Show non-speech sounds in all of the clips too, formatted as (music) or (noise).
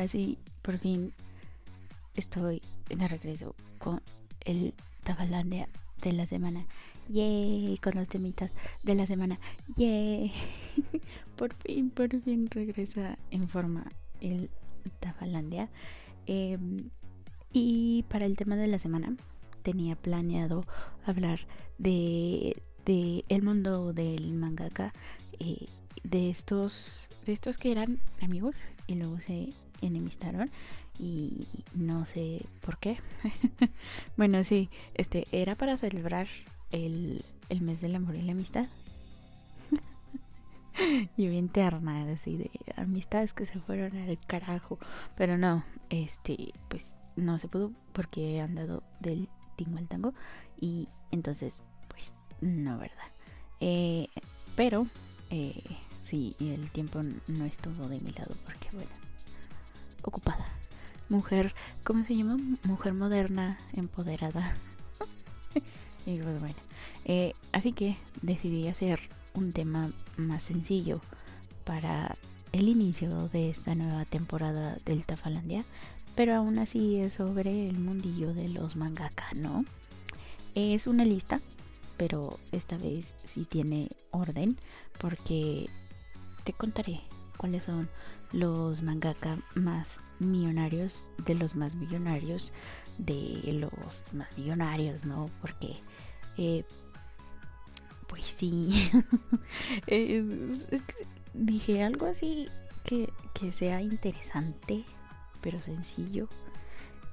ahora por fin estoy de regreso con el Tafalandia de la semana. Yay, con los temitas de la semana. Yay. (laughs) por fin, por fin regresa en forma el Tafalandia. Em, y para el tema de la semana tenía planeado hablar de, de el mundo del mangaka. Eh, de estos de estos que eran amigos y luego se enemistaron y no sé por qué. (laughs) bueno, sí, este era para celebrar el, el mes del amor y la amistad. (laughs) y bien terna, así de amistades que se fueron al carajo. Pero no, este, pues no se pudo porque han dado del tingo al tango. Y entonces, pues, no, ¿verdad? Eh, pero, eh, sí, el tiempo no estuvo de mi lado porque, bueno, ocupada. Mujer, ¿cómo se llama? Mujer moderna, empoderada. (laughs) pues eh, así que decidí hacer un tema más sencillo para el inicio de esta nueva temporada del Tafalandia, pero aún así es sobre el mundillo de los mangaka, ¿no? Es una lista, pero esta vez sí tiene orden, porque te contaré cuáles son los mangaka más millonarios de los más millonarios de los más millonarios, ¿no? Porque, eh, pues sí, (laughs) dije algo así que, que sea interesante, pero sencillo,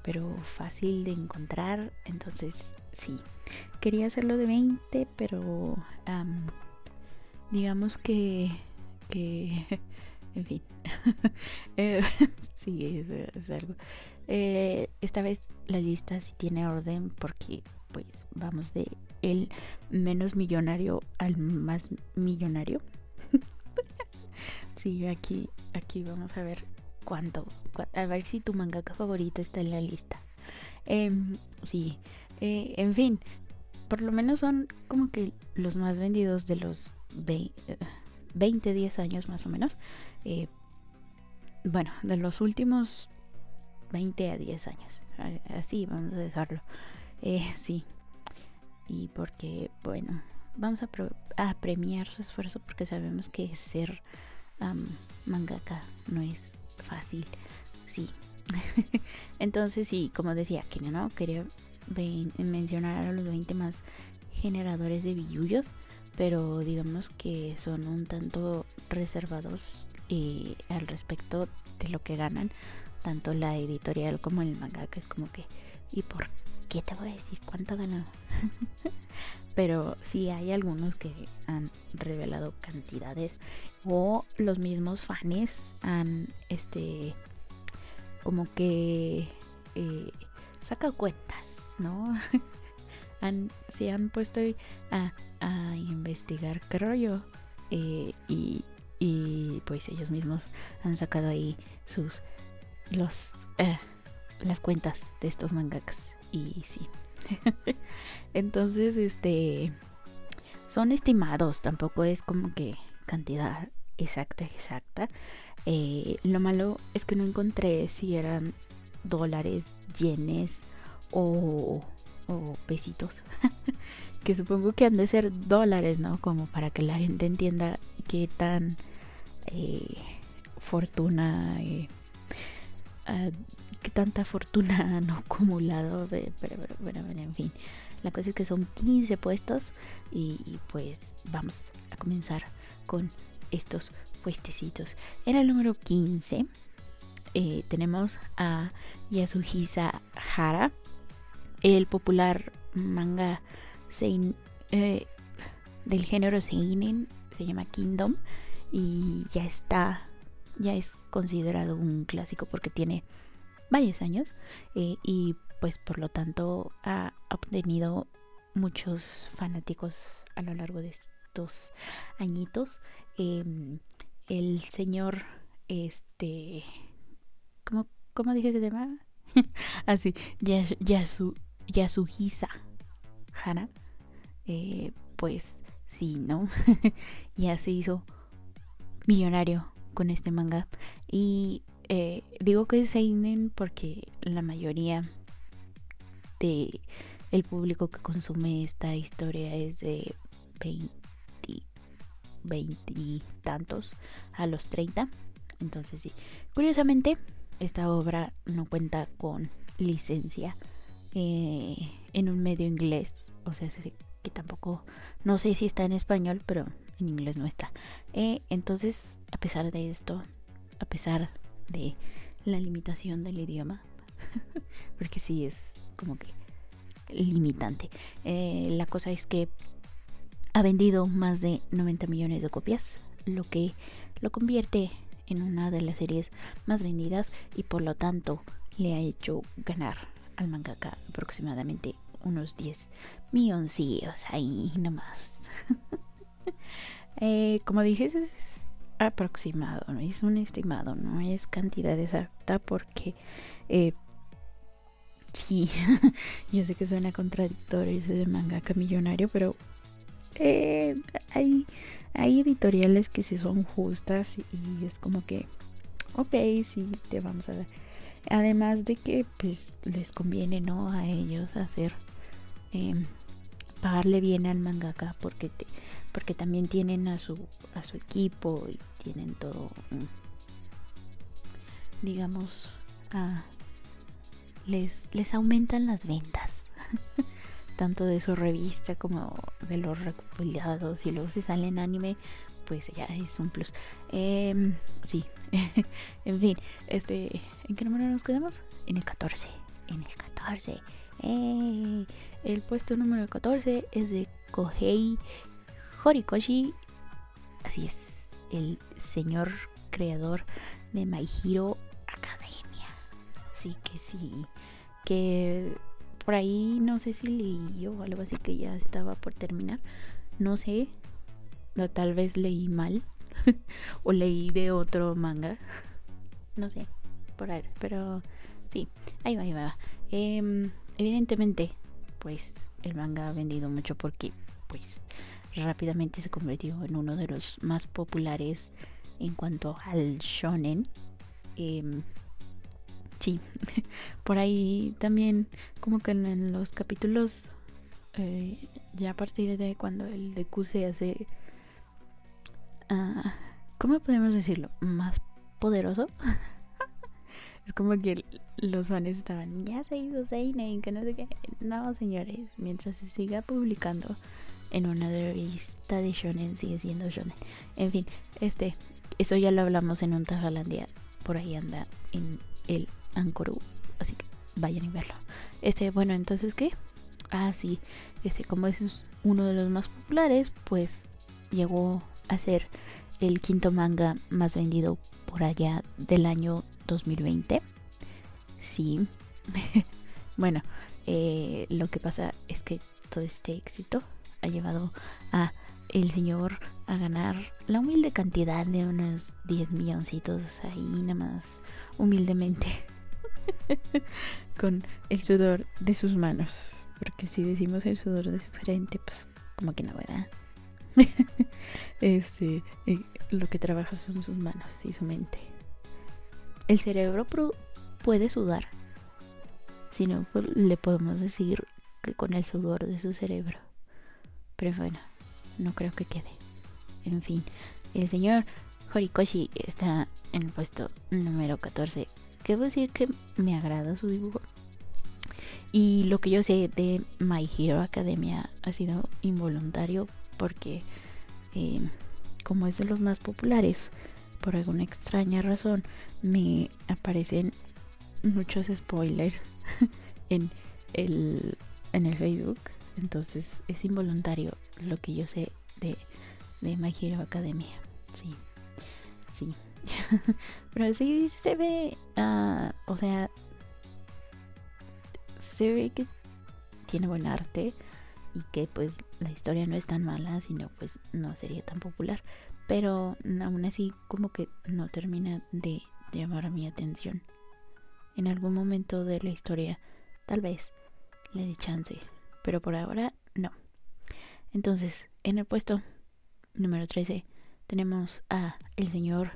pero fácil de encontrar. Entonces, sí, quería hacerlo de 20, pero digamos que, que (laughs) en fin. (laughs) eh, (laughs) sí, es, algo. Eh, esta vez la lista sí tiene orden porque pues vamos de el menos millonario al más millonario. (laughs) sí, aquí, aquí vamos a ver cuánto, a ver si tu mangaka favorito está en la lista. Eh, sí, eh, en fin, por lo menos son como que los más vendidos de los 20, 10 años más o menos. Eh, bueno, de los últimos 20 a 10 años. Así vamos a dejarlo. Eh, (laughs) sí. Y porque, bueno, vamos a, premiar su esfuerzo porque sabemos que ser mangaka no es fácil. Sí. (laughs) Entonces, sí, como decía, que no quería mencionar a los 20 más generadores de billullos, pero digamos que son un tanto reservados y al respecto de lo que ganan tanto la editorial como el mangaka es como que y por qué te voy a decir cuánto ganó (laughs) pero sí hay algunos que han revelado cantidades o los mismos fans han este como que eh, sacado cuentas no (laughs) han, se han puesto a, a investigar qué rollo eh, y pues ellos mismos han sacado ahí sus eh, las cuentas de estos mangakas y sí. (laughs) Entonces este son estimados tampoco es como que cantidad exacta exacta. Eh, lo malo es que no encontré si eran dólares yenes o, o pesitos (laughs) que supongo que han de ser dólares no como para que la gente entienda qué tan eh, fortuna, eh, ah, qué tanta fortuna (laughs) han acumulado, pero, bueno, en fin, la cosa es que son 15 puestos y, pues vamos a comenzar con estos puestecitos. En el número 15 eh, tenemos a Yasuhisa Hara, el popular manga sein, del género seinen se llama Kingdom y ya está, ya es considerado un clásico porque tiene varios años eh, y pues por lo tanto ha obtenido muchos fanáticos a lo largo de estos añitos. Em, el señor, este, ¿cómo, cómo dije que se llama? (laughs) Así, Yasu, Yasuhisa Hana, eh, pues sí, ¿no? (laughs) ya se hizo millonario con este manga. Y eh, digo que es Seinen porque la mayoría de el público que consume esta historia es de 20, 20 y tantos a los 30. Entonces sí, curiosamente esta obra no cuenta con licencia eh, en un medio inglés. O sea, que tampoco, no sé si está en español, pero en inglés no está. Eh, entonces, a pesar de esto, a pesar de la limitación del idioma, (laughs) porque sí es como que limitante. Eh, la cosa es que ha vendido más de 90 millones de copias, lo que lo convierte en una de las series más vendidas y por lo tanto le ha hecho ganar al mangaka aproximadamente unos 10 milloncillos ahí nomás. (laughs) eh, como dije, es aproximado, no es un estimado, no es cantidad exacta porque eh, sí, (laughs) yo sé que suena contradictorio ese de mangaka millonario, pero eh, hay, hay editoriales que sí son justas y, es como que, ok, sí, te vamos a dar. Además de que pues les conviene, ¿no? A ellos hacer, em, pagarle bien al mangaka porque, te, porque también tienen a su, a su equipo y tienen todo, digamos, les, les aumentan las ventas. (laughs) tanto de su revista como de los recopilados y luego si sale en anime pues ya es un plus em, sí (laughs) en fin este en qué número nos quedamos en el 14 en el 14 eh, el puesto número 14 es de Kohei Horikoshi así es el señor creador de My Hero Academia así que sí que por ahí no sé si leí o algo así que ya estaba por terminar. No sé. tal vez leí mal. (laughs) o leí de otro manga. no sé. Por ahí. Pero sí. Ahí va, ahí va. Em, evidentemente, pues el manga ha vendido mucho porque pues rápidamente se convirtió en uno de los más populares en cuanto al shonen. Eh, Sí, (laughs) por ahí también como que en, los capítulos, eh, ya a partir de cuando el de Q se hace, uh, ¿cómo podemos decirlo? Más poderoso. (laughs) es como que los fans estaban, ya se hizo Seinen, que no sé qué. No, señores, mientras se siga publicando en una revista de shonen, sigue siendo shonen. En fin, este, eso ya lo hablamos en un Tajalandia. Por ahí anda en el Ankoru. Así que vayan y verlo. Este, bueno, entonces, ¿qué? Ah, sí. Este, como es uno de los más populares, pues llegó a ser el quinto manga más vendido por allá del año 2020. Sí. (laughs) bueno, eh, lo que pasa es que todo este éxito ha llevado a el señor a ganar la humilde cantidad de unos 10 milloncitos ahí nada más humildemente (laughs) con el sudor de sus manos. Porque si decimos el sudor de su frente, pues como que no, ¿verdad? (laughs) este, eh, lo que trabaja son sus manos y su mente. El cerebro puede sudar. Si no, pues, le podemos decir que con el sudor de su cerebro. Pero bueno, no creo que quede. En fin, el señor Horikoshi está en el puesto número 14 Quiero decir que me agrada su dibujo. Y lo que yo sé de My Hero Academia ha sido involuntario porque eh, como es de los más populares, por alguna extraña razón me aparecen muchos spoilers (laughs) en el, en el Facebook. Entonces es involuntario lo que yo sé de, de My Hero Academia. Sí, sí. (laughs) Pero sí se ve, uh, o sea, se ve que tiene buen arte y que pues la historia no es tan mala, sino pues no sería tan popular. Pero aún así como que no termina de llamar mi atención. En algún momento de la historia tal vez le dé chance, pero por ahora no. Entonces, en el puesto número 13 tenemos a el señor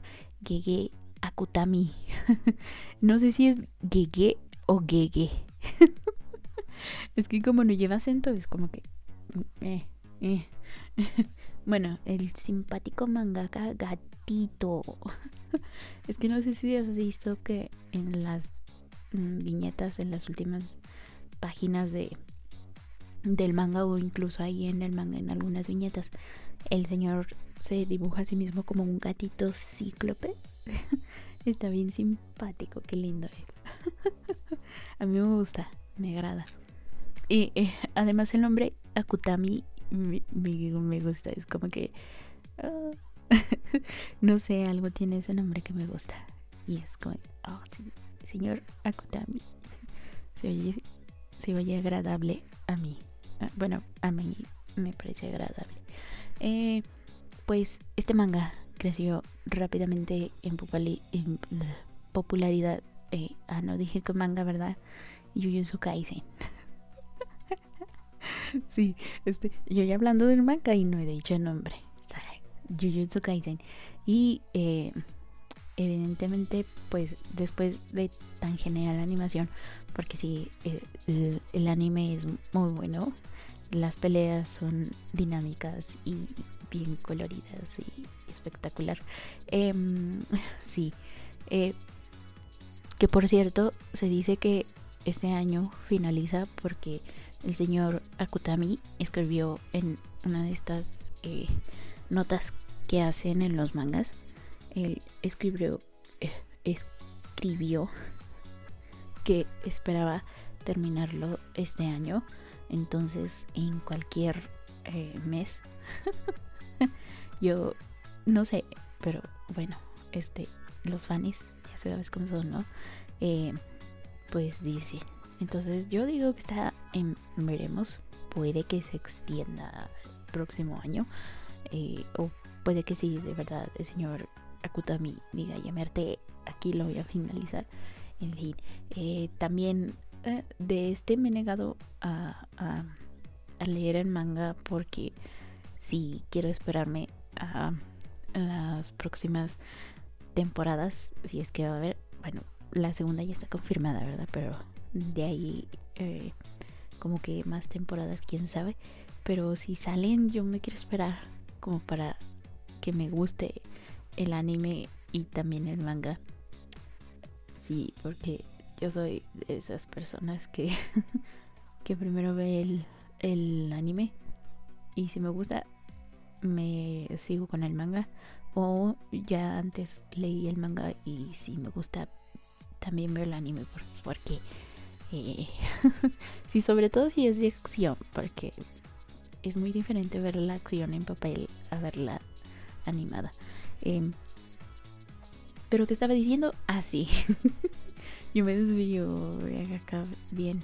Gege Akutami. (laughs) no sé si es Gege o Gege. (laughs) es que como no lleva acento es como que... Eh, eh. (laughs) bueno, el simpático mangaka gatito. (laughs) es que no sé si has visto que en las mm, viñetas, en las últimas páginas de del manga o incluso ahí en el manga en algunas viñetas el señor se dibuja a sí mismo como un gatito cíclope está bien simpático qué lindo a mí me gusta me agrada y eh, además el nombre Akutami me, gusta es como que ah, (laughs) no sé algo tiene ese nombre que me gusta y es como oh sí señor Akutami (laughs) se oye se oye agradable a mí Ah, bueno, a mí me parece agradable. Eh, pues este manga creció rápidamente en, popularidad. Eh, ah, no dije que manga, ¿verdad? Jujutsu Kaisen. (laughs) (laughs) sí, este, yo ya hablando del manga y no he dicho el nombre. Jujutsu Kaisen. Y eh, evidentemente, pues después de tan genial animación, porque sí, el anime es muy bueno las peleas son dinámicas y bien coloridas y espectacular. Em, (laughs) sí. Eh, que por cierto, se dice que este año finaliza porque el señor Akutami escribió en una de estas eh, notas que hacen en los mangas. Él escribió, eh, escribió que esperaba terminarlo este año entonces, en cualquier eh, mes, (laughs) yo no sé, pero bueno, este, los fans, ya sabes cómo son, ¿no? Eh, pues dicen. Entonces, yo digo que está en veremos. Puede que se extienda el próximo año. Eh, o puede que sí, de verdad, el señor Akutami diga, llamarte, aquí lo voy a finalizar. En fin, también eh, de este me he negado a, leer el manga porque si quiero esperarme a las próximas temporadas, si es que va a haber, bueno, la segunda ya está confirmada, ¿verdad? Pero de ahí eh, como que más temporadas, quién sabe. Pero si salen, yo me quiero esperar como para que me guste el anime y también el manga. Sí, porque yo soy de esas personas que, (laughs) que primero ve el, el anime y si me gusta me sigo con el manga o ya antes leí el manga y si me gusta también veo el anime porque eh, (laughs) sí sobre todo si es de acción porque es muy diferente ver la acción en papel a verla animada em, pero que estaba diciendo así ah, (laughs) Yo me desvío acá bien.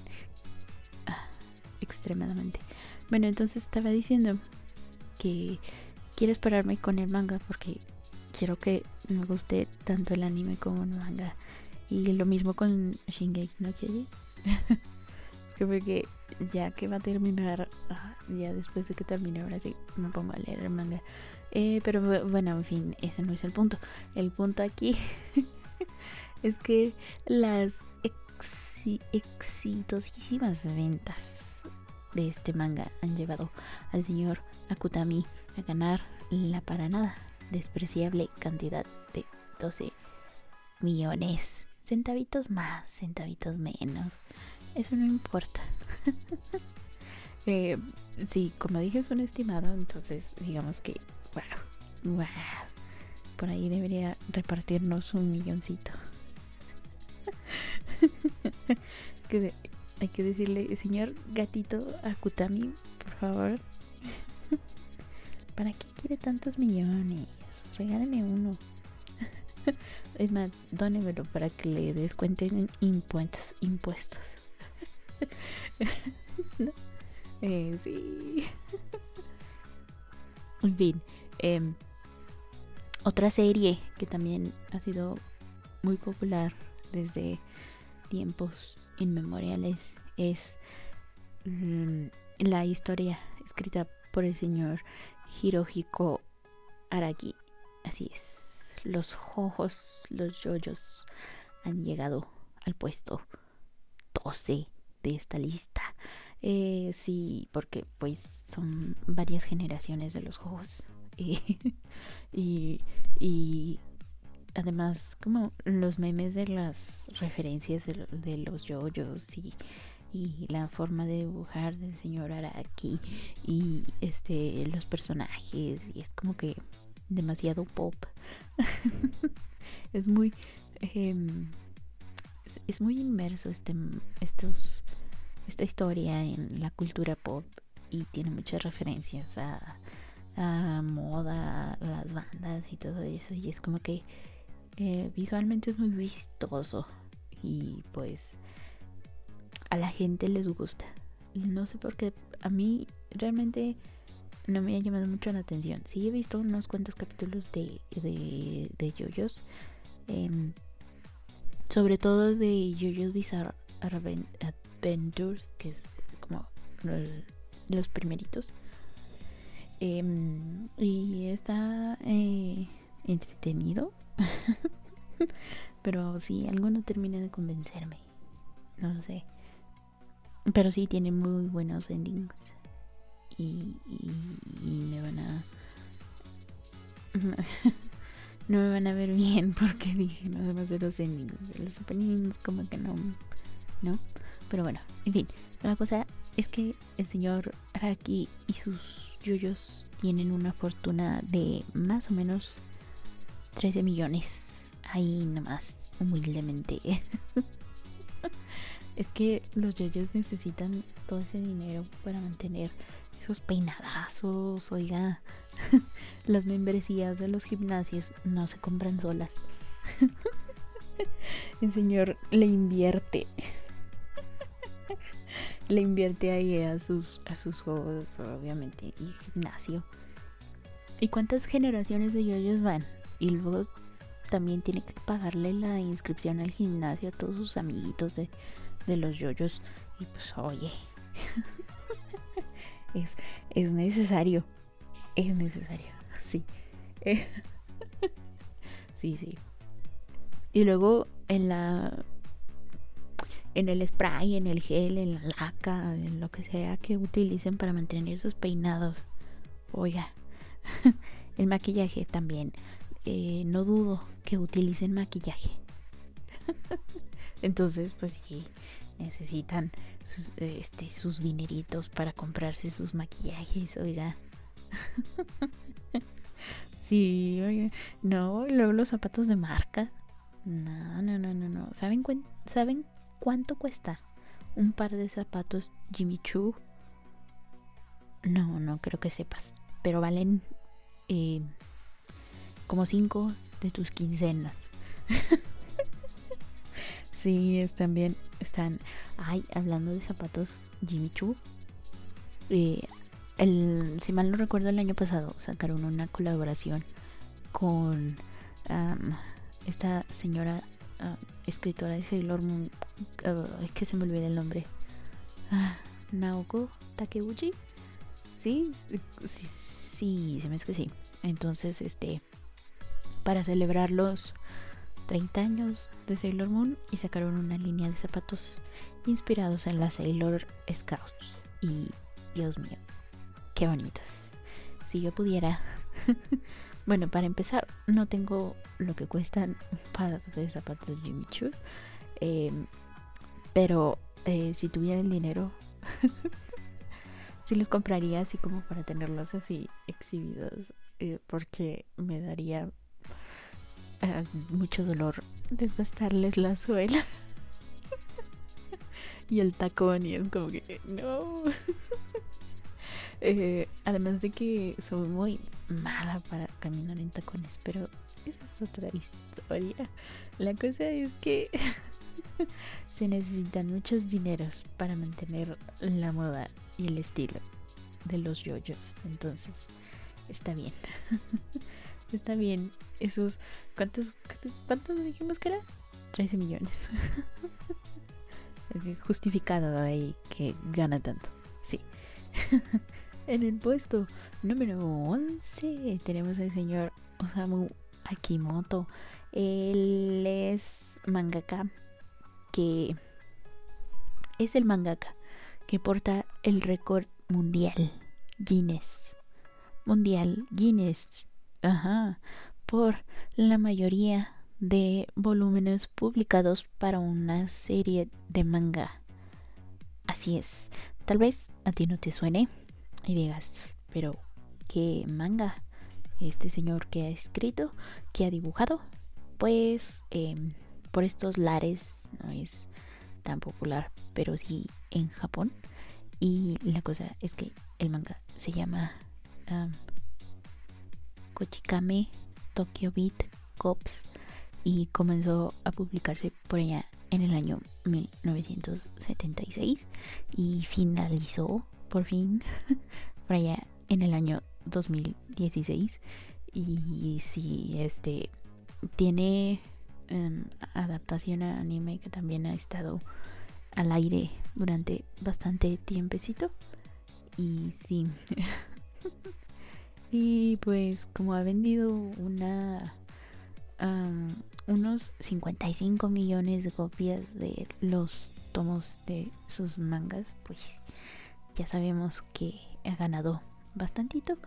Ah, extremadamente. Bueno, entonces estaba diciendo que quiero esperarme con el manga porque quiero que me guste tanto el anime como el manga. Y lo mismo con Shingeki no Kyojin. Es que porque ya que va a terminar, ah, ya después de que termine, ahora sí me pongo a leer el manga. Eh, pero bueno, en fin, ese no es el punto. El punto aquí (laughs) es que las exitosísimas ventas de este manga han llevado al señor Akutami a ganar la para nada despreciable cantidad de 12 millones. Centavitos más, centavitos menos. Eso no importa. (laughs) eh, sí, como dije es un estimado, entonces digamos que, wow, wow. Por ahí debería repartirnos un milloncito. (laughs) hay que decirle, señor gatito Akutami, por favor. (laughs) ¿Para qué quiere tantos millones? Regáleme uno. (laughs) es más, dónemelo para que le descuenten impuestos. impuestos. (laughs) Eh, sí. (laughs) en fin. Em, otra serie que también ha sido muy popular desde tiempos inmemoriales es mm, la historia escrita por el señor Hirohiko Araki así es. Los jojos, los yoyos han llegado al puesto 12 de esta lista. Eh, sí, porque pues son varias generaciones de los jojos. (laughs) Y, y, además como los memes de las referencias de, los yoyos y, y la forma de dibujar del señor Araki y este los personajes y es como que demasiado pop (laughs) es muy em, es, muy inmerso este estos esta historia en la cultura pop y tiene muchas referencias a, moda, las bandas y todo eso y es como que eh, visualmente es muy vistoso y pues a la gente les gusta. No sé por qué a mí realmente no me ha llamado mucho la atención. Sí he visto unos cuantos capítulos de, de, de Yoyos. Em, sobre todo de Yoyos Bizarre Adventures, que es como los primeritos. Em, y está eh, entretenido. (laughs) Pero sí, algo no termina de convencerme. No lo sé. Pero sí tiene muy buenos endings. Y, me van a... (laughs) no me van a ver bien porque (laughs) dije nada más de los endings. los openings como que no... ¿No? Pero bueno, en fin. La cosa es que el señor Araki y sus yoyos tienen una fortuna de más o menos 13 millones. Ahí nomás, humildemente. (laughs) es que los yoyos necesitan todo ese dinero para mantener esos peinadazos. Oiga, (laughs) las membresías de los gimnasios no se compran solas. (laughs) El señor le invierte. (laughs) Le invierte ahí a sus, a sus juegos, obviamente, y gimnasio. ¿Y cuántas generaciones de yoyos van? y luego también tiene que pagarle la inscripción al gimnasio a todos sus amiguitos de, los yoyos. Y pues, oye, es, es necesario. Es necesario, (laughs) sí. (laughs) sí, sí. Y luego en la en el spray, en el gel, en la laca, en lo que sea que utilicen para mantener sus peinados. Oiga, (laughs) el maquillaje también. Eh, no dudo que utilicen maquillaje. Entonces, pues sí, necesitan sus, este, sus dineritos para comprarse sus maquillajes, oiga. (laughs) sí, oiga. No, luego los zapatos de marca. No, no, no, no, no. ¿Saben, ¿Saben cuánto cuesta un par de zapatos Jimmy Choo? No, no creo que sepas. Pero valen eh, como cinco de tus quincenas. (laughs) sí, están bien. Están. Ay, hablando de zapatos Jimmy Choo. Eh, el, si mal no recuerdo, el año pasado sacaron una colaboración con esta señora escritora de Sailor Moon. es que se me olvida el nombre. Ah, Naoko Takeuchi. Sí, sí, sí, se me es que sí. Entonces, este para celebrar los 30 años de Sailor Moon y sacaron una línea de zapatos inspirados en las Sailor Scouts. Y Dios mío, qué bonitos. Si yo pudiera... (laughs) bueno, para empezar, no tengo lo que cuestan un par de zapatos Jimmy Choo. Em, pero eh, si tuviera el dinero, (laughs) sí los compraría así como para tenerlos así exhibidos. Eh, porque me daría mucho dolor desgastarles la suela. (laughs) Y el tacón y es como que no. (laughs) Eh, además de que soy muy mala para caminar en tacones pero esa es otra historia. La cosa es que (laughs) se necesitan muchos dineros para mantener la moda y el estilo de los yoyos. Entonces está bien. Está bien esos. ¿Cuántos, cuántos dijimos que era? 13 millones. (laughs) Justificado ahí que gana tanto. Sí. (laughs) en el puesto número 11 tenemos al señor Osamu Akimoto. Él es mangaka que es el mangaka que porta el récord mundial Guinness. Mundial Guinness. Ajá. Por la mayoría de volúmenes publicados para una serie de manga. Así es. Tal vez a ti no te suene y digas, pero ¿qué manga? Este señor que ha escrito, que ha dibujado, pues em, por estos lares no es tan popular, pero sí en Japón. Y la cosa es que el manga se llama Kochikame Tokyo Beat Cops y comenzó a publicarse por allá en el año 1976 y finalizó por fin (laughs) por allá en el año 2016 y si este tiene em, adaptación a anime que también ha estado al aire durante bastante tiempecito. Y sí (laughs) y pues como ha vendido una unos 55 millones de copias de los tomos de sus mangas, pues ya sabemos que ha ganado bastantito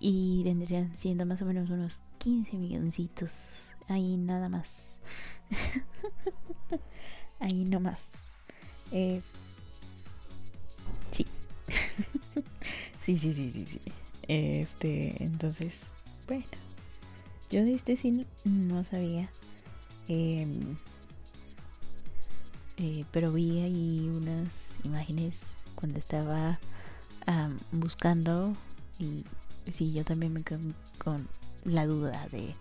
y vendrían siendo más o menos unos 15 milloncitos. Ahí nada más. (laughs) Ahí no más. Eh, sí, (laughs) sí, sí, sí, sí. Este, entonces, bueno. Yo de este cine no sabía. Em, eh, pero vi ahí unas imágenes cuando estaba buscando y sí, yo también me quedé con la duda de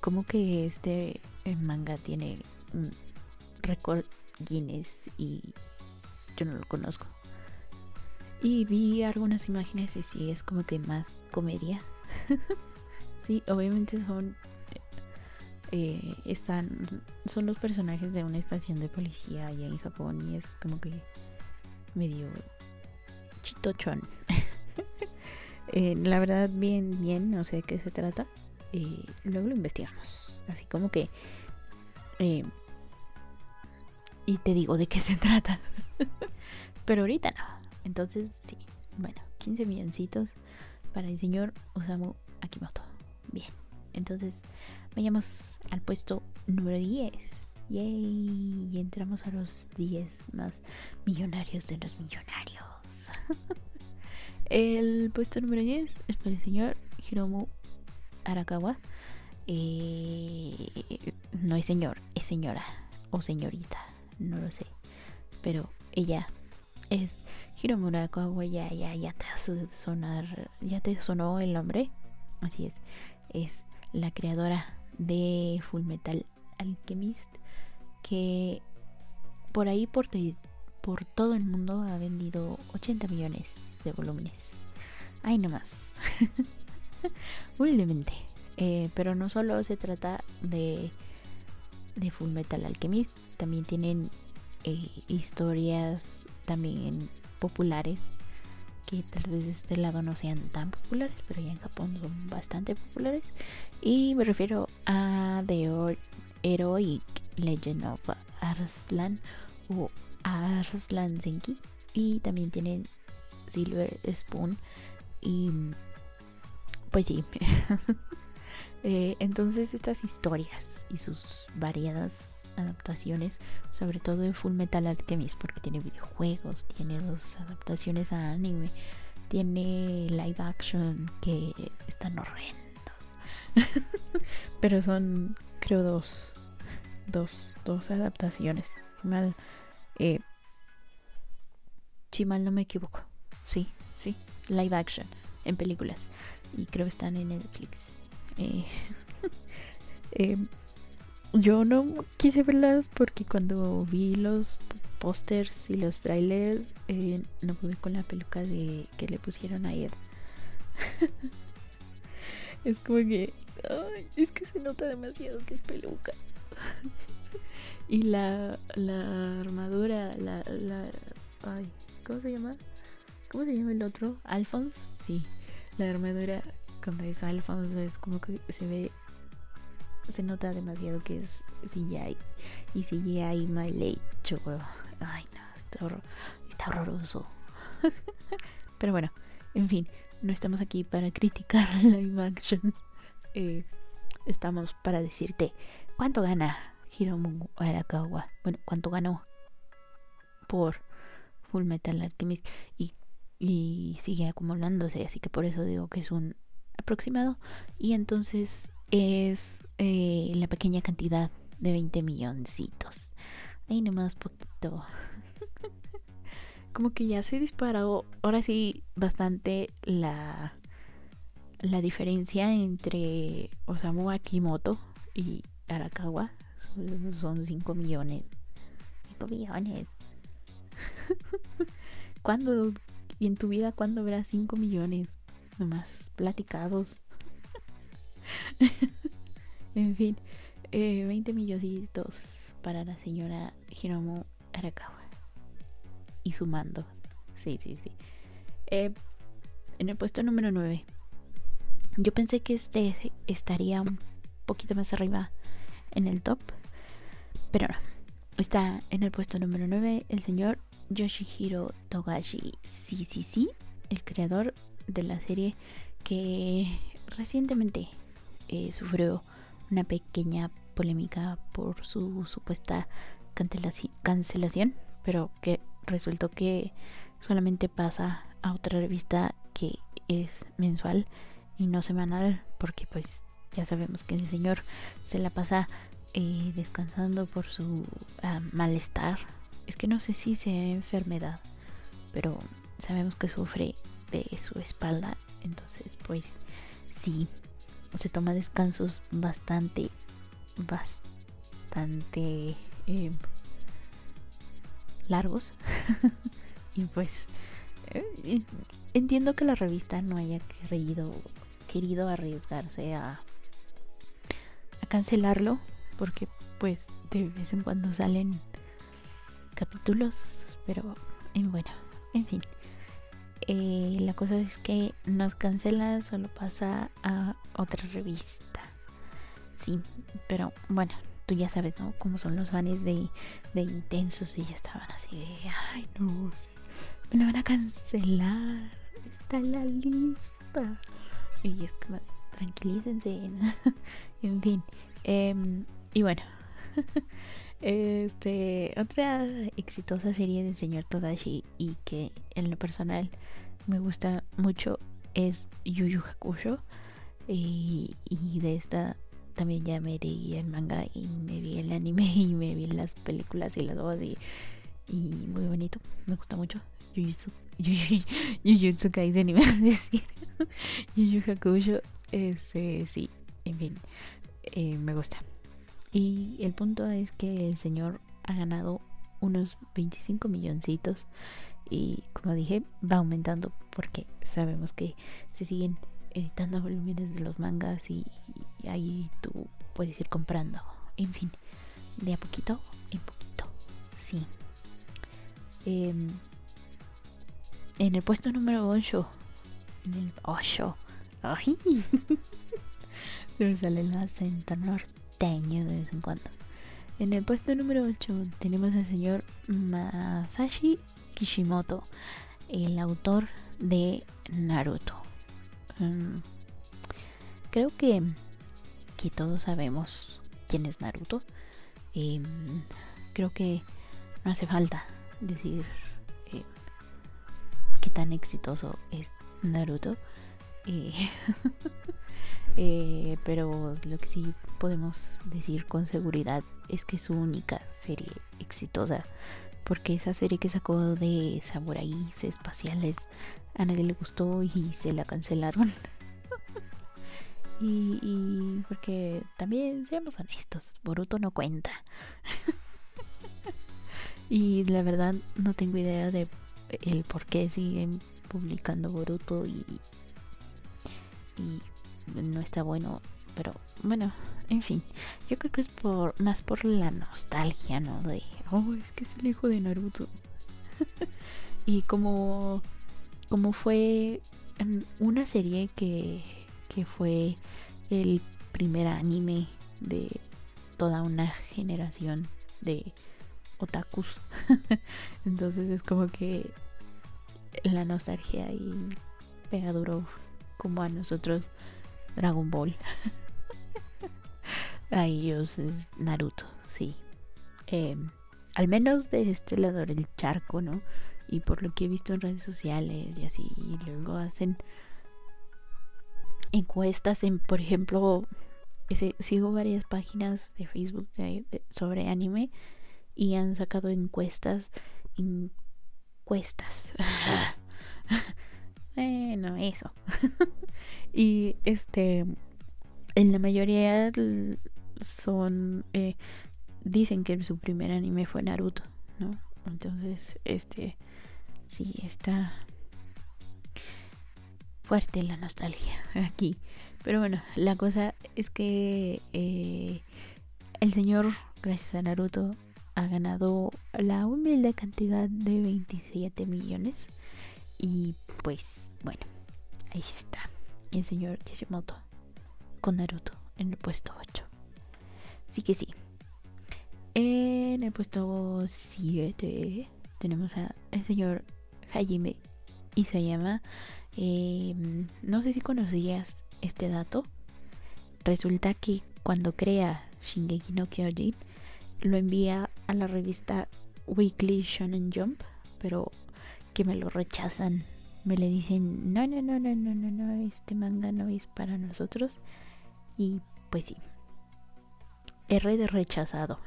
cómo que este eh, manga tiene un récord Guinness y yo no lo conozco. Y vi algunas imágenes y sí, es como que más comedia. (laughs) Sí, obviamente son eh, están son los personajes de una estación de policía allá en Japón y es como que medio chitochón. (laughs) eh, la verdad, bien, bien, no sé de qué se trata. Eh, luego lo investigamos. Así como que. Eh, y te digo de qué se (laughs) trata. Pero ahorita no. Entonces, sí. Bueno, 15 milloncitos para el señor Osamu Akimoto. Bien, entonces vayamos al puesto número 10. Yay, y entramos a los 10 más millonarios de los millonarios. (laughs) el puesto número 10 es para el señor Hiromu Arakawa. Eh, no es señor, es señora o señorita, no lo sé. Pero ella es Hiromu Arakawa. Ya, ya, te sonar, ya te sonó el nombre. Así es es la creadora de Full Metal Alchemist que por ahí por, por todo el mundo ha vendido 80 millones de volúmenes. Ay, nomás. (laughs) Humildemente. Eh, pero no solo se trata de, de Full Metal Alchemist, también tienen eh, historias también populares que tal vez de este lado no sean tan populares, pero ya en Japón son bastante populares. Y me refiero a The Heroic Legend of Arslan o Arslan Zenki. Y también tienen Silver Spoon. Y pues sí. (laughs) Eh, entonces estas historias y sus variadas adaptaciones, sobre todo de Full Metal Alchemist, porque tiene videojuegos, tiene dos adaptaciones a anime, tiene live action que están horrendos. (laughs) Pero son, creo, dos, dos, dos adaptaciones. Mal, eh, si mal no me equivoco. Sí, sí, live action en películas. Y creo que están en Netflix. Eh, (laughs) eh, yo no quise verlas porque cuando vi los pósters y los trailers eh, no pude con la peluca de que le pusieron a Ed. (laughs) es como que ay, es que se nota demasiado que es peluca. (laughs) y la, la armadura, la, la ay, ¿cómo se llama? ¿Cómo se llama el otro? Alphonse, sí. La armadura cuando es Alphonse es como que se ve se nota demasiado que es CGI y CGI mal hecho. Ay no está, está horroroso. (laughs) Pero bueno en fin no estamos aquí para criticar (laughs) live action. Eh, estamos para decirte cuánto gana Hiromu Arakawa bueno cuánto ganó por Full Metal Alchemist y, y sigue acumulándose así que por eso digo que es un aproximado. Y entonces es eh, la pequeña cantidad de 20 milloncitos. Ahí nomás poquito. (laughs) Como que ya se disparó ahora sí bastante la, la diferencia entre Osamu Akimoto y Arakawa. Son 5 millones. 5 millones. (laughs) ¿Cuándo? ¿Y en tu vida cuándo verás 5 millones? Nomás platicados. (laughs) en fin, 20 eh, milloncitos para la señora Hiromu Arakawa. Y sumando. Sí, sí, sí. Eh, en el puesto número 9. Yo pensé que este estaría un poquito más arriba en el top. Pero no. Está en el puesto número 9 el señor Yoshihiro Togashi. Sí, sí, sí. El creador de la serie que recientemente eh, sufrió una pequeña polémica por su supuesta cancelación, pero que resultó que solamente pasa a otra revista que es mensual y no semanal, porque pues ya sabemos que el señor se la pasa eh, descansando por su ah, malestar. Es que no sé si sea enfermedad, pero sabemos que sufre de su espalda, entonces pues sí, se toma descansos bastante, bastante eh, largos. (laughs) y pues eh, entiendo que la revista no haya querido, querido arriesgarse a, a cancelarlo, porque pues de vez en cuando salen capítulos, pero bueno, en fin. Eh, la cosa es que nos cancela, solo pasa a otra revista. Sí, pero bueno, tú ya sabes, ¿no? Cómo son los fans de, de intensos y ya estaban así de, ay, no, me la van a cancelar, está en la lista. Y es como, tranquilícense. (laughs) en fin, em, y bueno. (laughs) Este, otra exitosa serie del señor Todashi y que en lo personal me gusta mucho es Yu Yu Hakusho. Y, de esta también ya me leí el manga y me vi el anime (laughs) y me vi las películas y las dos y, muy bonito, me gusta mucho. Jujutsu, (laughs) Jujutsu Kaisen iba a decir. (laughs) Yu Yu Hakusho, este, sí, en fin, eh, me gusta. Y el punto es que el señor ha ganado unos 25 milloncitos y como dije va aumentando porque sabemos que se siguen editando volúmenes de los mangas y, ahí tú puedes ir comprando. En fin de a poquito en poquito sí. Em, en el puesto número 8 en el 8 ay (laughs) se me sale el acento norte de vez en cuando. En el puesto número 8 tenemos al señor Masashi Kishimoto, el autor de Naruto. Mm, creo que, que todos sabemos quién es Naruto. Em, creo que no hace falta decir eh, qué tan exitoso es Naruto. Eh, (laughs) Eh, pero lo que sí podemos decir con seguridad es que es su única serie exitosa. Porque esa serie que sacó de samuráis espaciales a nadie le gustó y se la cancelaron. (laughs) y, porque también, seamos honestos, Boruto no cuenta. (laughs) y la verdad no tengo idea de el por qué siguen publicando Boruto y no está bueno, pero bueno, en fin, yo creo que es por más por la nostalgia, ¿no? De, oh, es que es el hijo de Naruto. (laughs) y como como fue una serie que que fue el primer anime de toda una generación de otakus. (laughs) Entonces es como que la nostalgia y pega duro como a nosotros Dragon Ball. (laughs) a ellos es Naruto, sí. Em, al menos de este lado del charco, ¿no? Y por lo que he visto en redes sociales y así, y luego hacen encuestas en, por ejemplo, sigo varias páginas de Facebook sobre anime y han sacado encuestas, encuestas. (laughs) bueno, eso. (laughs) y este, en la mayoría son, eh, dicen que su primer anime fue Naruto, ¿no? Entonces, este, sí, está fuerte la nostalgia (laughs) aquí. Pero bueno, la cosa es que eh, el señor, gracias a Naruto, ha ganado la humilde cantidad de 27 millones. Y pues, bueno, ahí está. El señor Kishimoto con Naruto en el puesto 8. Así que sí. En el puesto 7 tenemos a el señor Hajime Isayama. Eh, no sé si conocías este dato. Resulta que cuando crea Shingeki no Kyojin lo envía a la revista Weekly Shonen Jump, pero que me lo rechazan. Me le dicen, no, no, no, no, no, no, no, este manga no es para nosotros. Y pues sí. R de rechazado.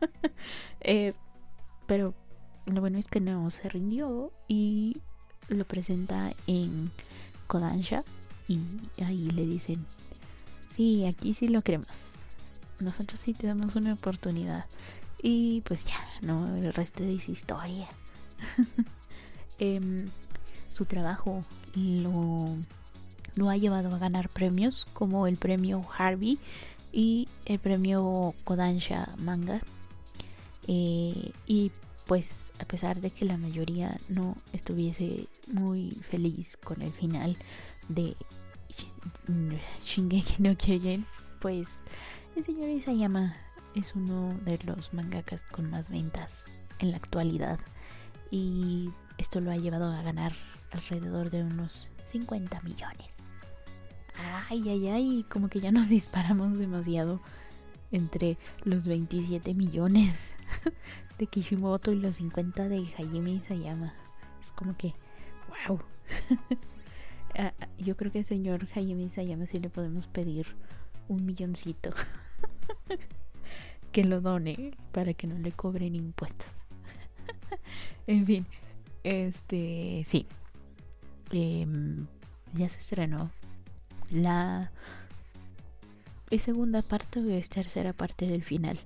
(laughs) Eh, pero lo bueno es que no se rindió y lo presenta en Kodansha y ahí le dicen, sí, aquí sí lo queremos. Nosotros sí te damos una oportunidad. Y pues ya, no, el resto es historia. (laughs) Em, su trabajo lo, ha llevado a ganar premios como el premio Harvey y el premio Kodansha Manga. Eh, y pues a pesar de que la mayoría no estuviese muy feliz con el final de Shingeki no Kyojin, pues el señor Isayama es uno de los mangakas con más ventas en la actualidad y esto lo ha llevado a ganar alrededor de unos 50 millones. Ay, ay, ay, como que ya nos disparamos demasiado entre los 27 millones (laughs) de Kishimoto y los 50 de Hajime Isayama. Es como que, wow. (laughs) Ah, ah, yo creo que al señor Hajime Isayama sí le podemos pedir un milloncito. (laughs) que lo done para que no le cobren impuestos. en fin, este, sí. Em, ya se estrenó la ¿Es segunda parte o es tercera parte del final?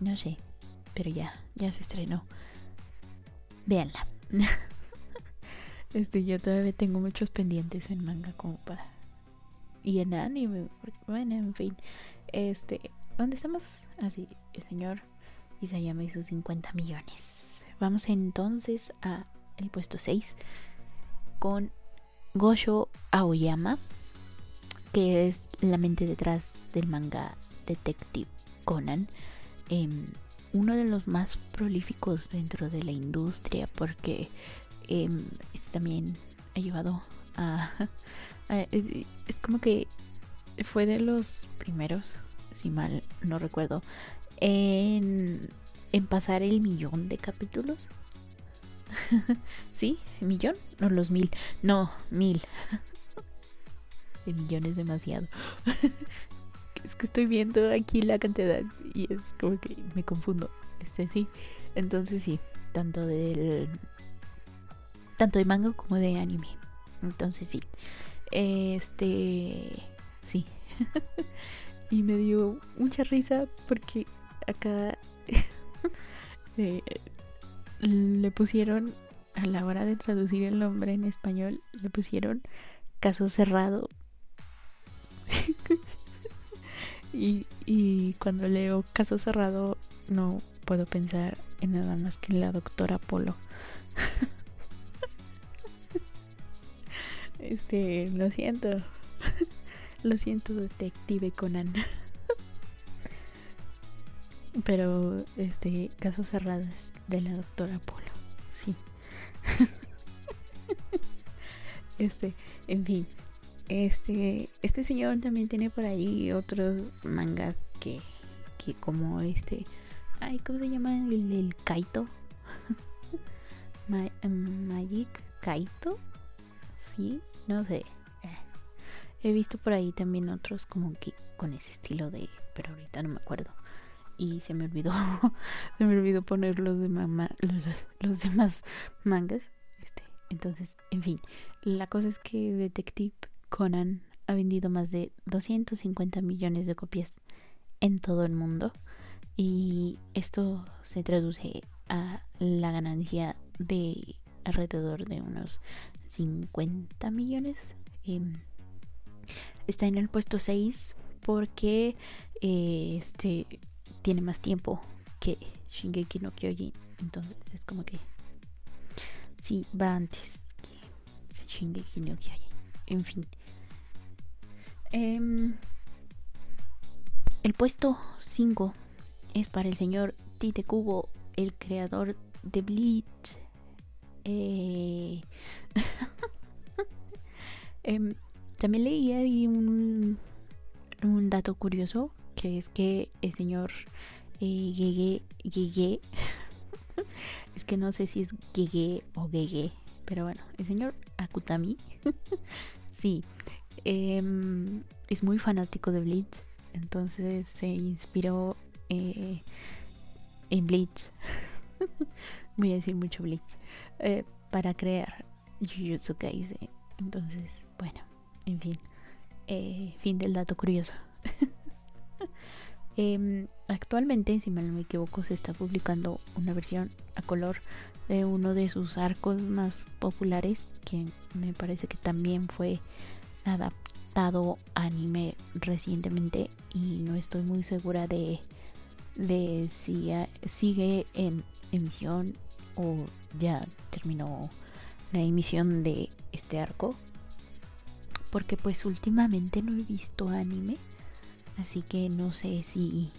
No sé, pero ya, ya se estrenó. Véanla. (laughs) este, yo todavía tengo muchos pendientes en manga como para. Y en anime, bueno, en fin. Este, ¿dónde estamos? Así, el señor Isayama y sus 50 millones. Vamos entonces a el puesto 6 con Gosho Aoyama que es la mente detrás del manga Detective Conan. Em, uno de los más prolíficos dentro de la industria porque em, también ha llevado a, (laughs) es, como que fue de los primeros, si mal no recuerdo, en, en pasar el millón de capítulos. (laughs) ¿Sí? ¿Millón? No, los mil. No, mil (laughs) de millones demasiado. (laughs) es que estoy viendo aquí la cantidad y es como que me confundo. Este sí. Entonces sí, tanto del tanto de manga como de anime. Entonces sí. Este sí. y me dio mucha risa porque acá eh, le pusieron a la hora de traducir el nombre en español le pusieron caso cerrado (laughs) y, cuando leo caso cerrado no puedo pensar en nada más que en la doctora Polo. (laughs) este, lo siento. (laughs) Lo siento, detective Conan. Pero, este, casos cerrados de la doctora Polo. Sí. (laughs) este, en fin. Este, este señor también tiene por ahí otros mangas que, que como este, ay, ¿cómo se llama? El, el Kaito. (laughs) Em, Magic Kaito. Sí, no sé. Eh, he visto por ahí también otros como que con ese estilo de, pero ahorita no me acuerdo. Y se me olvidó, (laughs) se me olvidó poner los de mamá, los, demás mangas. Este, entonces, en fin, la cosa es que Detective Conan ha vendido más de 250 millones de copias en todo el mundo y esto se traduce a la ganancia de alrededor de unos 50 millones. Em, está en el puesto 6 porque eh, este tiene más tiempo que Shingeki no Kyojin. Entonces es como que sí va antes que Shingeki no Kyojin. En fin. Em, el puesto 5 es para el señor Tite Kubo, el creador de Bleach. Eh... (laughs) Em, también leí ahí un, un dato curioso, es que el señor eh, Gege, Gege (laughs) es que no sé si es Gege o Gege, pero bueno, el señor Akutami, (laughs) sí, em, es muy fanático de Bleach, entonces se inspiró eh, en Bleach, (laughs) voy a decir mucho Bleach, eh, para crear Jujutsu Kaisen. Entonces, bueno, en fin, fin del dato curioso. Em, actualmente, si mal no me equivoco, se está publicando una versión a color de uno de sus arcos más populares, que me parece que también fue adaptado a anime recientemente y no estoy muy segura de, de si sigue en emisión o ya terminó la emisión de este arco. Porque pues últimamente no he visto anime así que no sé si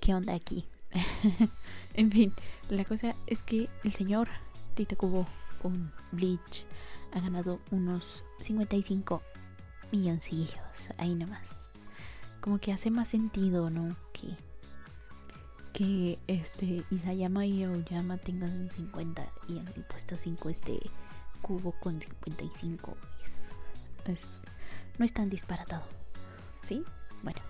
qué onda aquí (laughs) en fin la cosa es que el señor Tite Kubo con Bleach ha ganado unos 55 milloncillos ahí nomás. Como que hace más sentido no que que este Isayama y Oyama tengan 50 y en el puesto 5 este Cubo con 55 es, no es tan disparatado ¿sí? bueno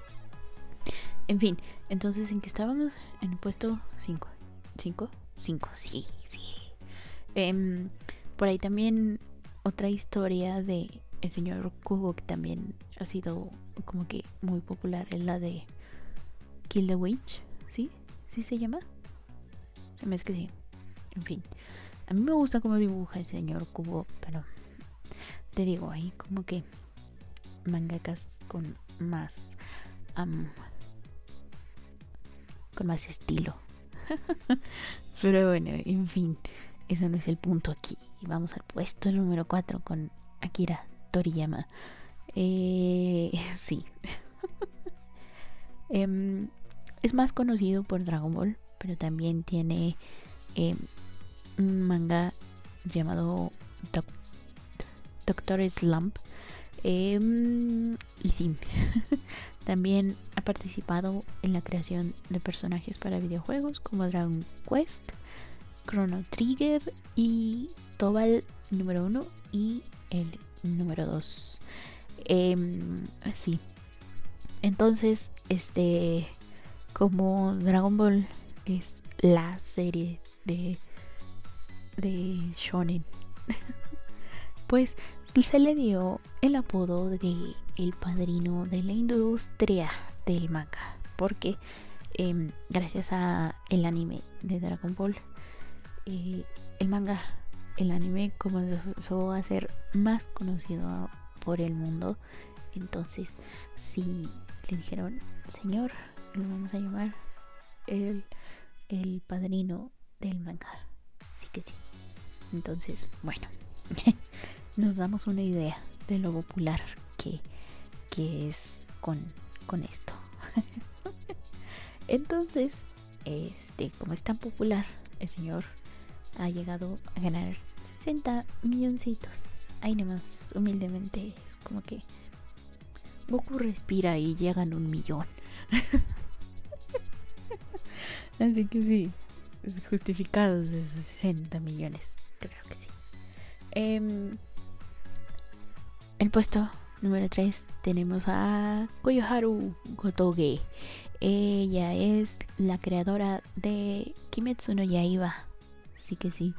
en fin, entonces en que estábamos en el puesto 5 ¿5? 5, sí, sí em, por ahí también otra historia de el señor Kubo que también ha sido como que muy popular es la de Kill the Witch, ¿sí? ¿Sí se llama? Se me es que sí. En fin. A mí me gusta cómo dibuja el señor Kubo, pero te digo, ahí como que mangakas con más con más estilo. (laughs) pero bueno, en fin, eso no es el punto aquí. Vamos al puesto número 4 con Akira Toriyama. Eh, (laughs) sí. (laughs) eh, es más conocido por Dragon Ball, pero también tiene eh, un manga llamado Doctor Slump. Em, y sí, (laughs) también ha participado en la creación de personajes para videojuegos como Dragon Quest, Chrono Trigger y Tobal número 1 y el número 2. Em, sí. Entonces, este como Dragon Ball es la serie de de shonen (laughs) pues se le dio el apodo de el padrino de la industria del manga porque em, gracias a el anime de Dragon Ball eh, el manga el anime comenzó a ser más conocido por el mundo entonces si le dijeron señor lo vamos a llamar el, el padrino del manga. Sí que sí. Entonces, bueno, (laughs) nos damos una idea de lo popular que que es con, con esto. (laughs) Entonces, este, como es tan popular, el señor ha llegado a ganar 60 milloncitos. Ahí nomás, humildemente, es como que Goku respira y llegan un millón. (laughs) Así que sí, justificados de 60 millones, creo que sí. Em, el puesto número 3 tenemos a Koyoharu Gotoge. Ella es la creadora de Kimetsu no Yaiba. Así que sí.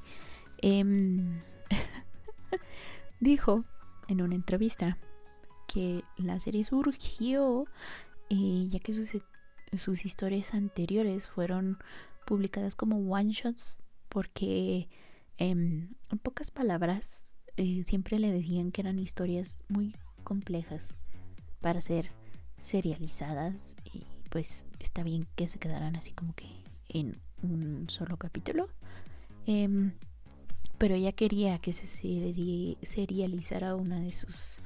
Em, (laughs) dijo en una entrevista que la serie surgió eh, ya que sus, historias anteriores fueron publicadas como one shots porque em, en pocas palabras eh, siempre le decían que eran historias muy complejas para ser serializadas y pues está bien que se quedaran así como que en un solo capítulo. Em, pero ella quería que se serializara una de sus,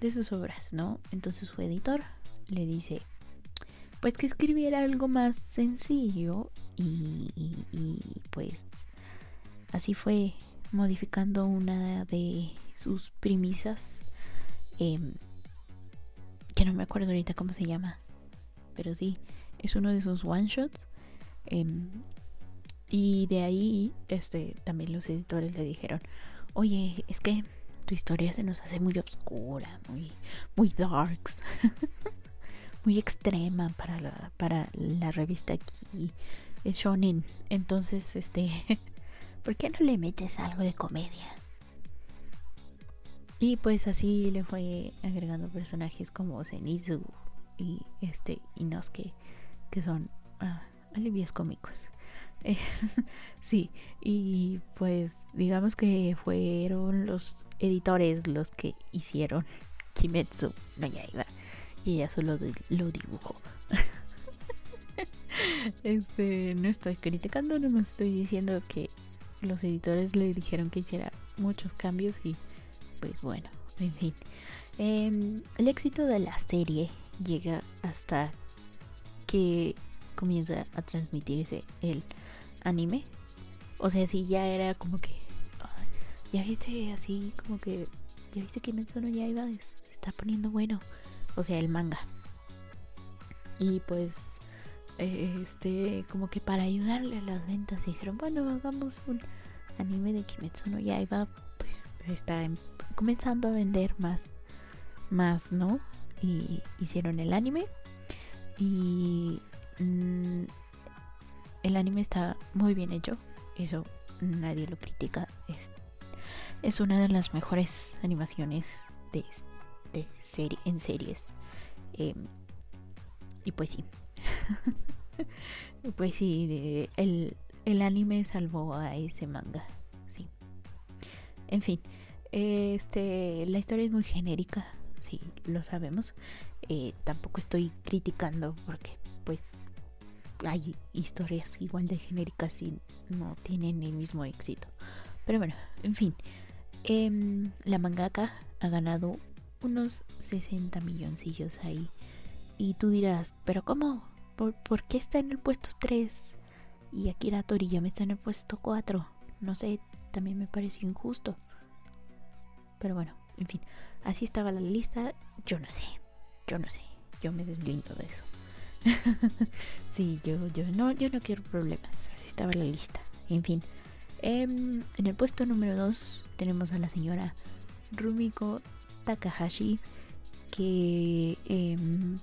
de sus obras, ¿no? Entonces su editor le dice, pues que escribiera algo más sencillo y, pues así fue modificando una de sus premisas, em, que no me acuerdo ahorita cómo se llama, pero sí, es uno de sus one shots. Em, y de ahí, este, también los editores le dijeron, oye, es que tu historia se nos hace muy oscura, muy, muy darks, (laughs) muy extrema para la, para la revista aquí, es shonen. Entonces, este, (laughs) ¿por qué no le metes algo de comedia? Y pues así le fue agregando personajes como Zenitsu, y este Inosuke que son ah, alivios cómicos (laughs) sí y pues digamos que fueron los editores los que hicieron (laughs) Kimetsu no Yaiba y ella solo lo dibujó (laughs) este no estoy criticando no me estoy diciendo que los editores le dijeron que hiciera muchos cambios y pues bueno en fin em, el éxito de la serie llega hasta que comienza a transmitirse el anime. O sea, si ya era como que. ya viste así como que. Ya viste que Metsuno ya iba. Se está poniendo bueno. O sea, el manga. Y pues. Este, como que para ayudarle a las ventas dijeron, bueno, hagamos un anime de Kimetsu no Yaiba, pues está em, comenzando a vender más, más, ¿no? y hicieron el anime. Y mm, el anime está muy bien hecho. Eso nadie lo critica. Es, es una de las mejores animaciones de, de serie, en series. Em, y pues sí. (laughs) pues sí, el, el anime salvó a ese manga. Sí. En fin. Este, la historia es muy genérica sí, lo sabemos. Eh, tampoco estoy criticando porque pues hay historias igual de genéricas y no tienen el mismo éxito. Pero bueno, en fin. Em, la mangaka ha ganado unos 60 milloncillos ahí. Y tú dirás, ¿pero cómo? ¿Por, ¿Por, qué está en el puesto 3? Y Akira Toriyama está en el puesto 4. No sé, también me pareció injusto. Pero bueno, en fin, así estaba la lista. Yo no sé, yo no sé, yo me deslindo de eso. (laughs) sí, yo, yo no, yo no quiero problemas. Así estaba la lista. En fin. Em, en el puesto número 2 tenemos a la señora Rumiko Takahashi. Que em,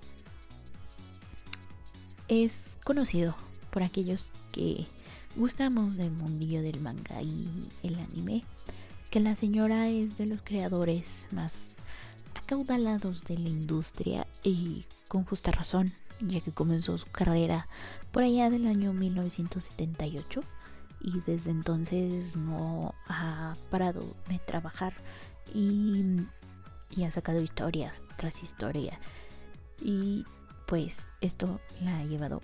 es conocido por aquellos que gustamos del mundillo del manga y el anime que la señora es de los creadores más acaudalados de la industria y con justa razón, ya que comenzó su carrera por allá del año 1978 y desde entonces no ha parado de trabajar y, ha sacado historia tras historia. Y pues esto la ha llevado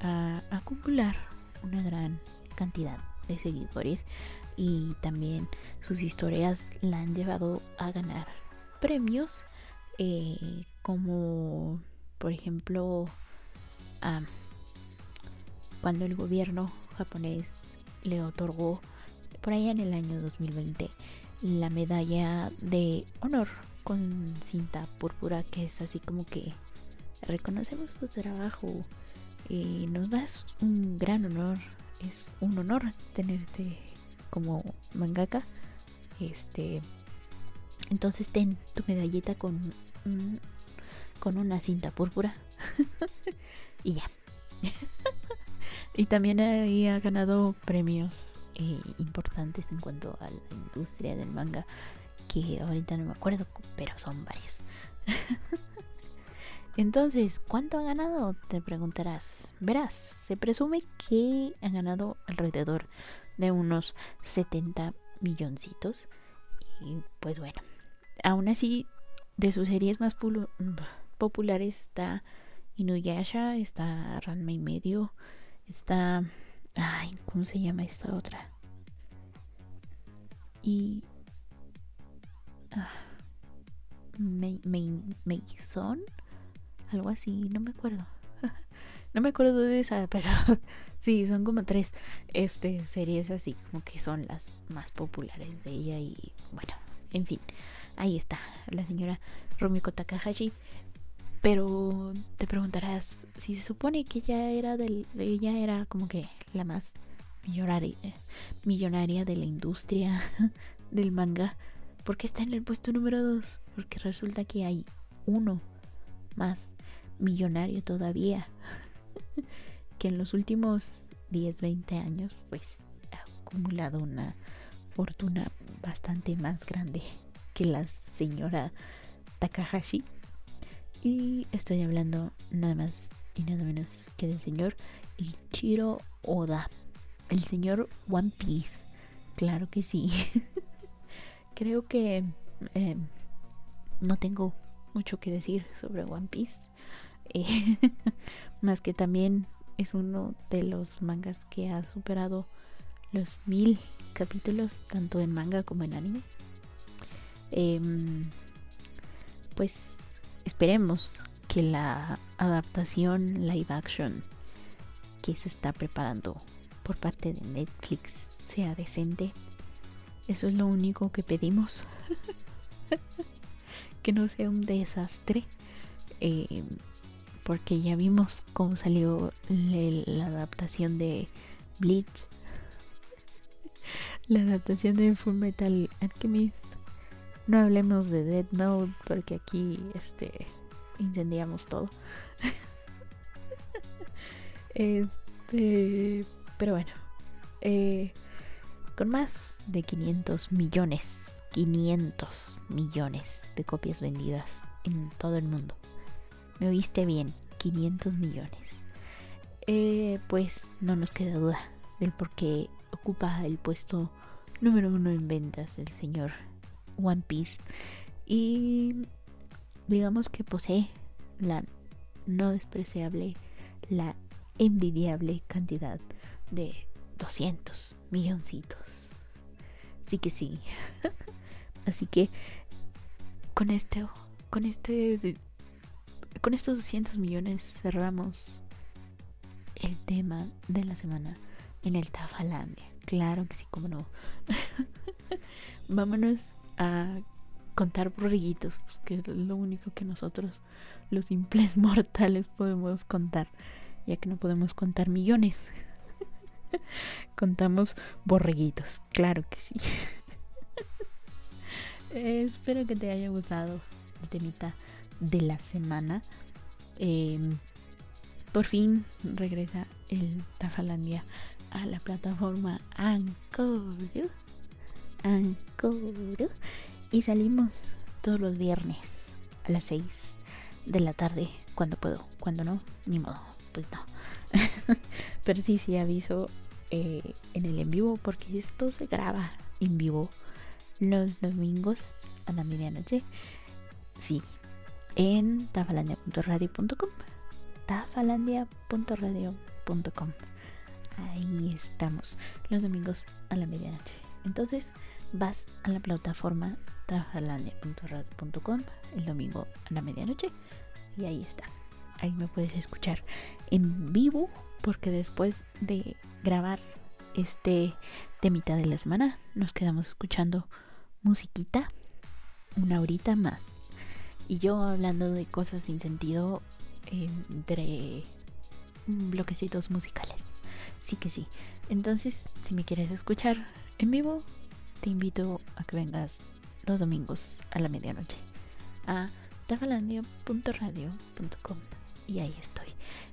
a acumular una gran cantidad de seguidores y también sus historias la han llevado a ganar premios eh, como por ejemplo cuando el gobierno japonés le otorgó por allá en el año 2020 la medalla de honor con cinta púrpura que es así como que reconocemos tu trabajo y nos das un gran honor. Es un honor tenerte como mangaka. Este entonces ten tu medallita con con una cinta púrpura. (laughs) Y ya. (laughs) Y también ha ganado premios eh, importantes en cuanto a la industria del manga, que ahorita no me acuerdo, pero son varios. (laughs) Entonces, ¿cuánto ha ganado? Te preguntarás. Verás, se presume que ha ganado alrededor de unos 70 milloncitos. Y pues bueno, aún así, de sus series más populares está Inuyasha, está Ranma y medio, Está. Ay, ¿cómo se llama esta otra? Y. Ah, Mason. Algo así, no me acuerdo. (laughs) no me acuerdo de esa, pero (laughs) sí, son como tres este, series así, como que son las más populares de ella. Y bueno, en fin, ahí está, la señora Rumiko Takahashi. Pero te preguntarás si se supone que ella era del, ella era como que la más millonaria, millonaria de la industria (laughs) del manga. ¿Por qué está en el puesto número 2? Porque resulta que hay uno más millonario todavía. (laughs) que en los últimos 10, 20 años pues ha acumulado una fortuna bastante más grande que la señora Takahashi. Y estoy hablando nada más y nada menos que del señor Ichiro Oda. El señor One Piece. Claro que sí. (laughs) Creo que eh, no tengo mucho que decir sobre One Piece. Eh, (laughs) más que también es uno de los mangas que ha superado los mil capítulos, tanto en manga como en anime. Em, pues esperemos que la adaptación live action que se está preparando por parte de Netflix sea decente. Eso es lo único que pedimos. (laughs) que no sea un desastre. Eh, porque ya vimos cómo salió la adaptación de Bleach. la adaptación de Full Metal Alchemist no hablemos de Dead Note porque aquí este incendiamos todo. (laughs) este, pero bueno, eh, con más de 500 millones, 500 millones de copias vendidas en todo el mundo. Me oíste bien, 500 millones. Eh, pues no nos queda duda del por qué ocupa el puesto número uno en ventas el señor One Piece y digamos que posee la no despreciable, la envidiable cantidad de 200 milloncitos. Sí que sí. (laughs) Así que con este con este con estos 200 millones cerramos el tema de la semana en el Tafalandia. Claro que sí, como no. (laughs) Vámonos a contar borreguitos, pues, que es lo único que nosotros, los simples (laughs) mortales, podemos contar, ya que no podemos contar millones. (laughs) Contamos borreguitos, claro que sí. espero que te haya gustado el temita de la semana. Em, por fin regresa el Tafalandia a la plataforma Anchor. Anchor. Y salimos todos los viernes a las 6 de la tarde. Cuando puedo, cuando no, ni modo, pues no. (laughs) Pero sí, sí aviso eh, en el en vivo porque esto se graba en vivo los domingos a la medianoche. Sí, en tafalandia.radio.com. Tafalandia.radio.com. Ahí estamos, los domingos a la medianoche. Entonces vas a la plataforma tafalandia.radio.com el domingo a la medianoche. Y ahí está. Ahí me puedes escuchar en vivo porque después de grabar este temita de la semana nos quedamos escuchando musiquita una horita más. Y yo hablando de cosas sin sentido entre bloquecitos musicales. Sí que sí. Entonces, si me quieres escuchar en vivo, te invito a que vengas los domingos a la medianoche a tafalandia.radio.com y ahí estoy.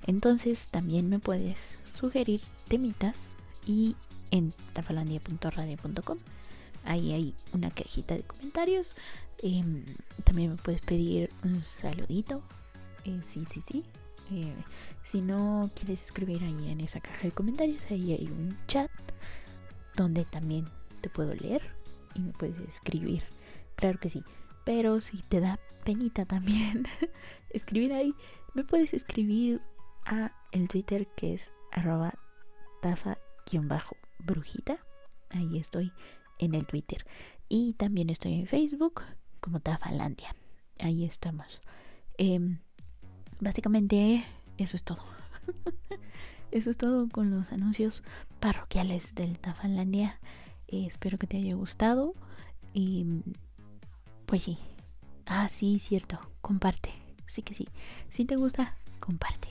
Entonces también me puedes sugerir temitas y en tafalandia.radio.com ahí hay una cajita de comentarios. Em, también me puedes pedir un saludito. Eh, sí, sí, sí. Eh, si no quieres escribir ahí en esa caja de comentarios, ahí hay un chat donde también te puedo leer y me puedes escribir. Claro que sí. Pero si te da penita también (laughs) escribir ahí, me puedes escribir a el Twitter que es arroba tafa-brujita. Ahí estoy en el Twitter. Y también estoy en Facebook como Tafalandia. Ahí estamos. Em, básicamente eso es todo. (laughs) eso es todo con los anuncios parroquiales del Tafalandia. Eh, espero que te haya gustado. Y pues sí. Ah, sí, cierto. Comparte. Sí que sí. Si te gusta, comparte.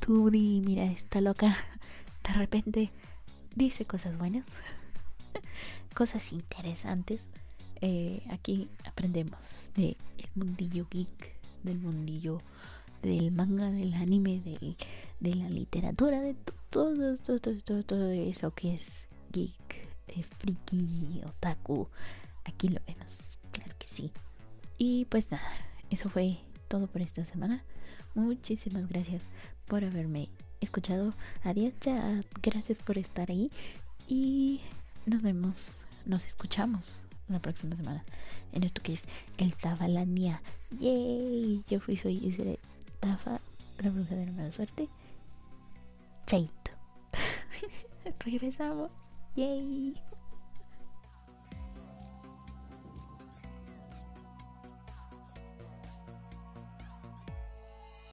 Tú di, mira, esta loca (laughs) de repente dice cosas buenas. Cosas interesantes. Eh, aquí aprendemos del mundillo geek, del mundillo del manga, del anime, de la literatura, de todo, todo, todo, todo, eso que es geek, eh, friki, otaku. Aquí lo vemos, claro que sí. Y pues nada, eso fue todo por esta semana. Muchísimas gracias por haberme escuchado. Adiós, ya. Gracias por estar ahí. Y nos vemos, nos escuchamos la próxima semana en esto que es el Tabalania. Yay, yo fui, soy ese Tafa, la bruja de la mala suerte. Chaito. (laughs) Regresamos. Yay.